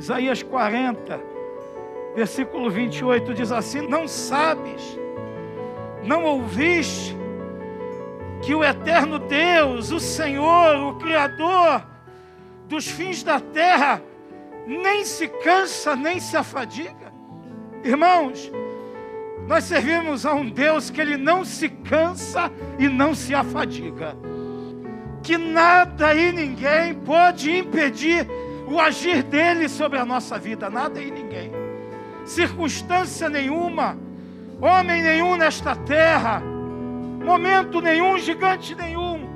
Isaías 40, versículo 28 diz assim: Não sabes, não ouviste que o eterno Deus, o Senhor, o Criador dos fins da terra, nem se cansa, nem se afadiga. Irmãos, nós servimos a um Deus que ele não se cansa e não se afadiga. Que nada e ninguém pode impedir o agir dele sobre a nossa vida, nada e ninguém. Circunstância nenhuma, homem nenhum nesta terra, momento nenhum, gigante nenhum,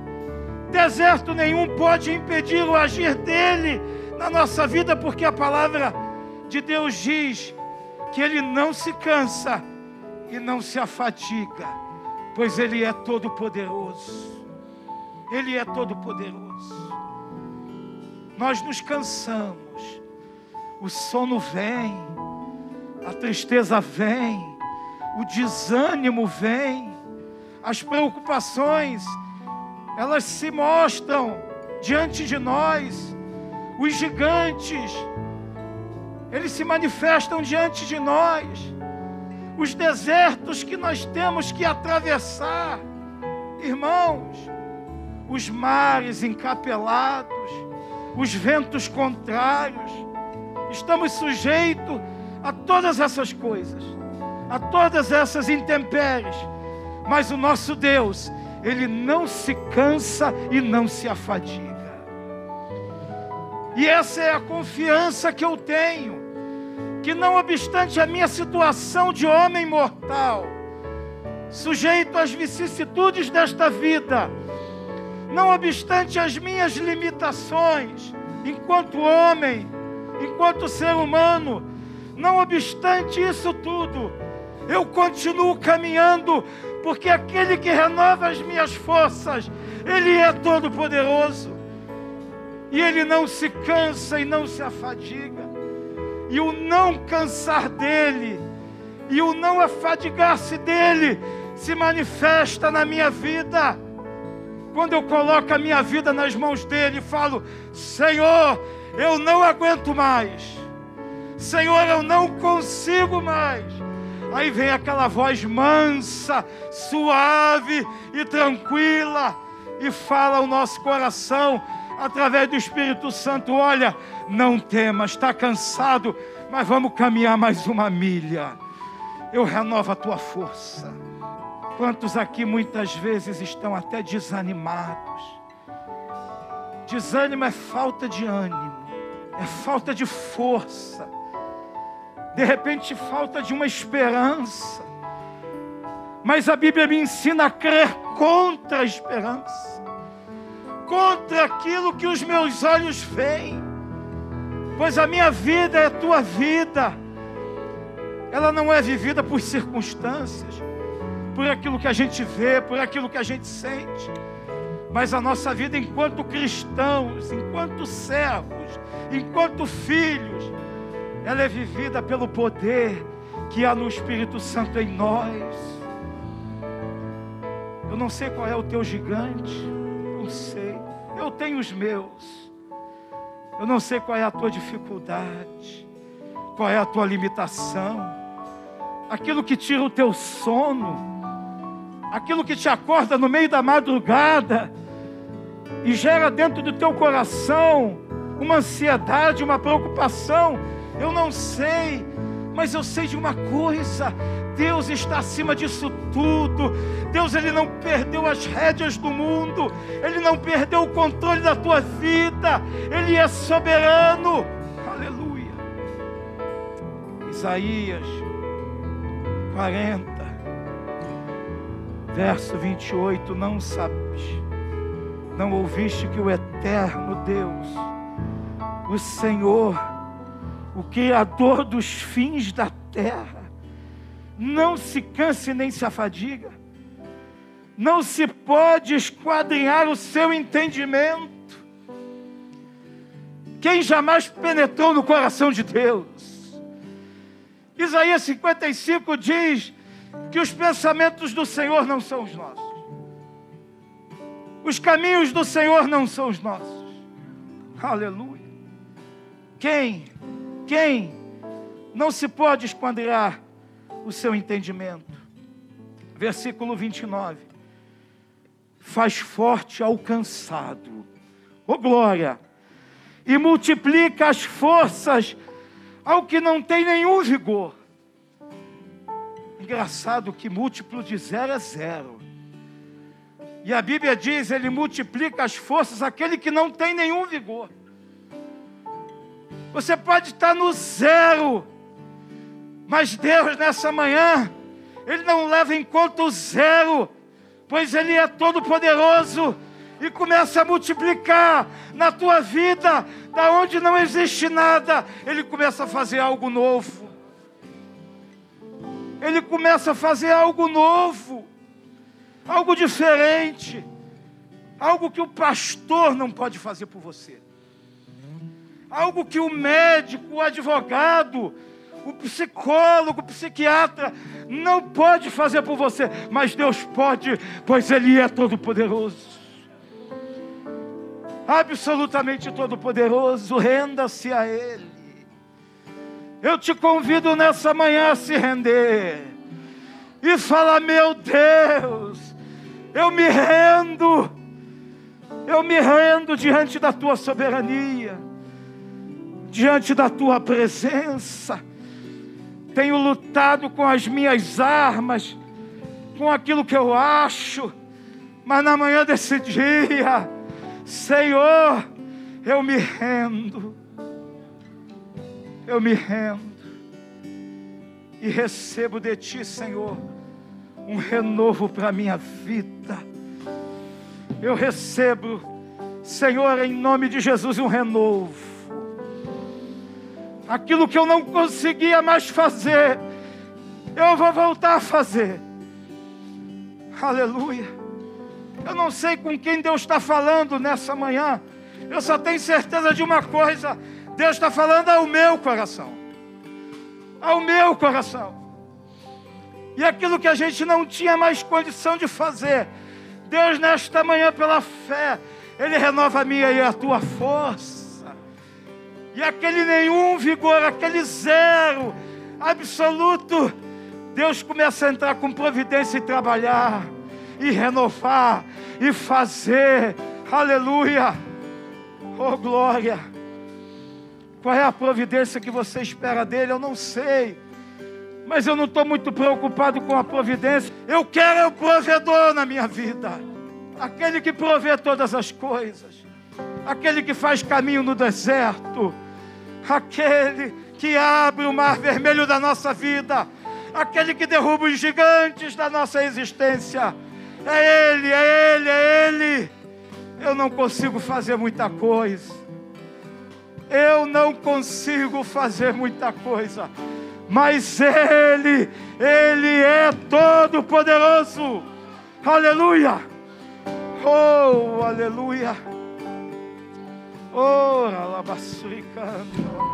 deserto nenhum pode impedir o agir dele na nossa vida, porque a palavra de Deus diz que ele não se cansa e não se afadiga, pois ele é todo poderoso. Ele é todo poderoso nós nos cansamos, o sono vem, a tristeza vem, o desânimo vem, as preocupações, elas se mostram diante de nós, os gigantes, eles se manifestam diante de nós, os desertos que nós temos que atravessar, irmãos, os mares encapelados, os ventos contrários, estamos sujeitos a todas essas coisas, a todas essas intempéries, mas o nosso Deus, ele não se cansa e não se afadiga. E essa é a confiança que eu tenho, que não obstante a minha situação de homem mortal, sujeito às vicissitudes desta vida, não obstante as minhas limitações, enquanto homem, enquanto ser humano, não obstante isso tudo, eu continuo caminhando, porque aquele que renova as minhas forças, Ele é todo-poderoso, e Ele não se cansa e não se afadiga, e o não cansar dEle, e o não afadigar-se dEle, se manifesta na minha vida quando eu coloco a minha vida nas mãos dele e falo: Senhor, eu não aguento mais, Senhor, eu não consigo mais. Aí vem aquela voz mansa, suave e tranquila e fala ao nosso coração através do Espírito Santo: Olha, não temas, está cansado, mas vamos caminhar mais uma milha. Eu renovo a tua força. Quantos aqui muitas vezes estão até desanimados? Desânimo é falta de ânimo, é falta de força, de repente falta de uma esperança. Mas a Bíblia me ensina a crer contra a esperança, contra aquilo que os meus olhos veem, pois a minha vida é a tua vida, ela não é vivida por circunstâncias por aquilo que a gente vê, por aquilo que a gente sente. Mas a nossa vida enquanto cristãos, enquanto servos, enquanto filhos, ela é vivida pelo poder que há no Espírito Santo em nós. Eu não sei qual é o teu gigante, não sei. Eu tenho os meus. Eu não sei qual é a tua dificuldade, qual é a tua limitação, aquilo que tira o teu sono aquilo que te acorda no meio da madrugada e gera dentro do teu coração uma ansiedade, uma preocupação. Eu não sei, mas eu sei de uma coisa: Deus está acima disso tudo. Deus ele não perdeu as rédeas do mundo, ele não perdeu o controle da tua vida. Ele é soberano. Aleluia. Isaías 40 Verso 28: Não sabes, não ouviste que o eterno Deus, o Senhor, o Criador dos fins da terra, não se canse nem se afadiga, não se pode esquadrinhar o seu entendimento. Quem jamais penetrou no coração de Deus? Isaías 55 diz: que os pensamentos do Senhor não são os nossos. Os caminhos do Senhor não são os nossos. Aleluia. Quem quem não se pode esquadrar o seu entendimento. Versículo 29. Faz forte ao cansado, ô oh, glória, e multiplica as forças ao que não tem nenhum vigor. Engraçado que múltiplo de zero é zero. E a Bíblia diz: Ele multiplica as forças àquele que não tem nenhum vigor. Você pode estar no zero, mas Deus nessa manhã, Ele não leva em conta o zero, pois Ele é todo-poderoso e começa a multiplicar na tua vida, da onde não existe nada, Ele começa a fazer algo novo. Ele começa a fazer algo novo, algo diferente, algo que o pastor não pode fazer por você, algo que o médico, o advogado, o psicólogo, o psiquiatra não pode fazer por você, mas Deus pode, pois Ele é todo-poderoso. Absolutamente todo-poderoso, renda-se a Ele. Eu te convido nessa manhã a se render e falar: Meu Deus, eu me rendo, eu me rendo diante da tua soberania, diante da tua presença. Tenho lutado com as minhas armas, com aquilo que eu acho, mas na manhã desse dia, Senhor, eu me rendo, eu me rendo e recebo de Ti, Senhor, um renovo para a minha vida. Eu recebo, Senhor, em nome de Jesus, um renovo aquilo que eu não conseguia mais fazer, eu vou voltar a fazer. Aleluia. Eu não sei com quem Deus está falando nessa manhã, eu só tenho certeza de uma coisa: Deus está falando ao meu coração, ao meu coração. E aquilo que a gente não tinha mais condição de fazer, Deus, nesta manhã, pela fé, Ele renova a minha e a tua força. E aquele nenhum vigor, aquele zero absoluto, Deus começa a entrar com providência e trabalhar, e renovar, e fazer, aleluia, oh glória. Qual é a providência que você espera dele? Eu não sei, mas eu não estou muito preocupado com a providência. Eu quero é o provedor na minha vida, aquele que provê todas as coisas, aquele que faz caminho no deserto aquele que abre o mar vermelho da nossa vida, aquele que derruba os gigantes da nossa existência. É Ele, é Ele, é Ele. Eu não consigo fazer muita coisa. Eu não consigo fazer muita coisa. Mas Ele, Ele é todo-poderoso. Aleluia. Oh, aleluia. Oh, alabaçuricando.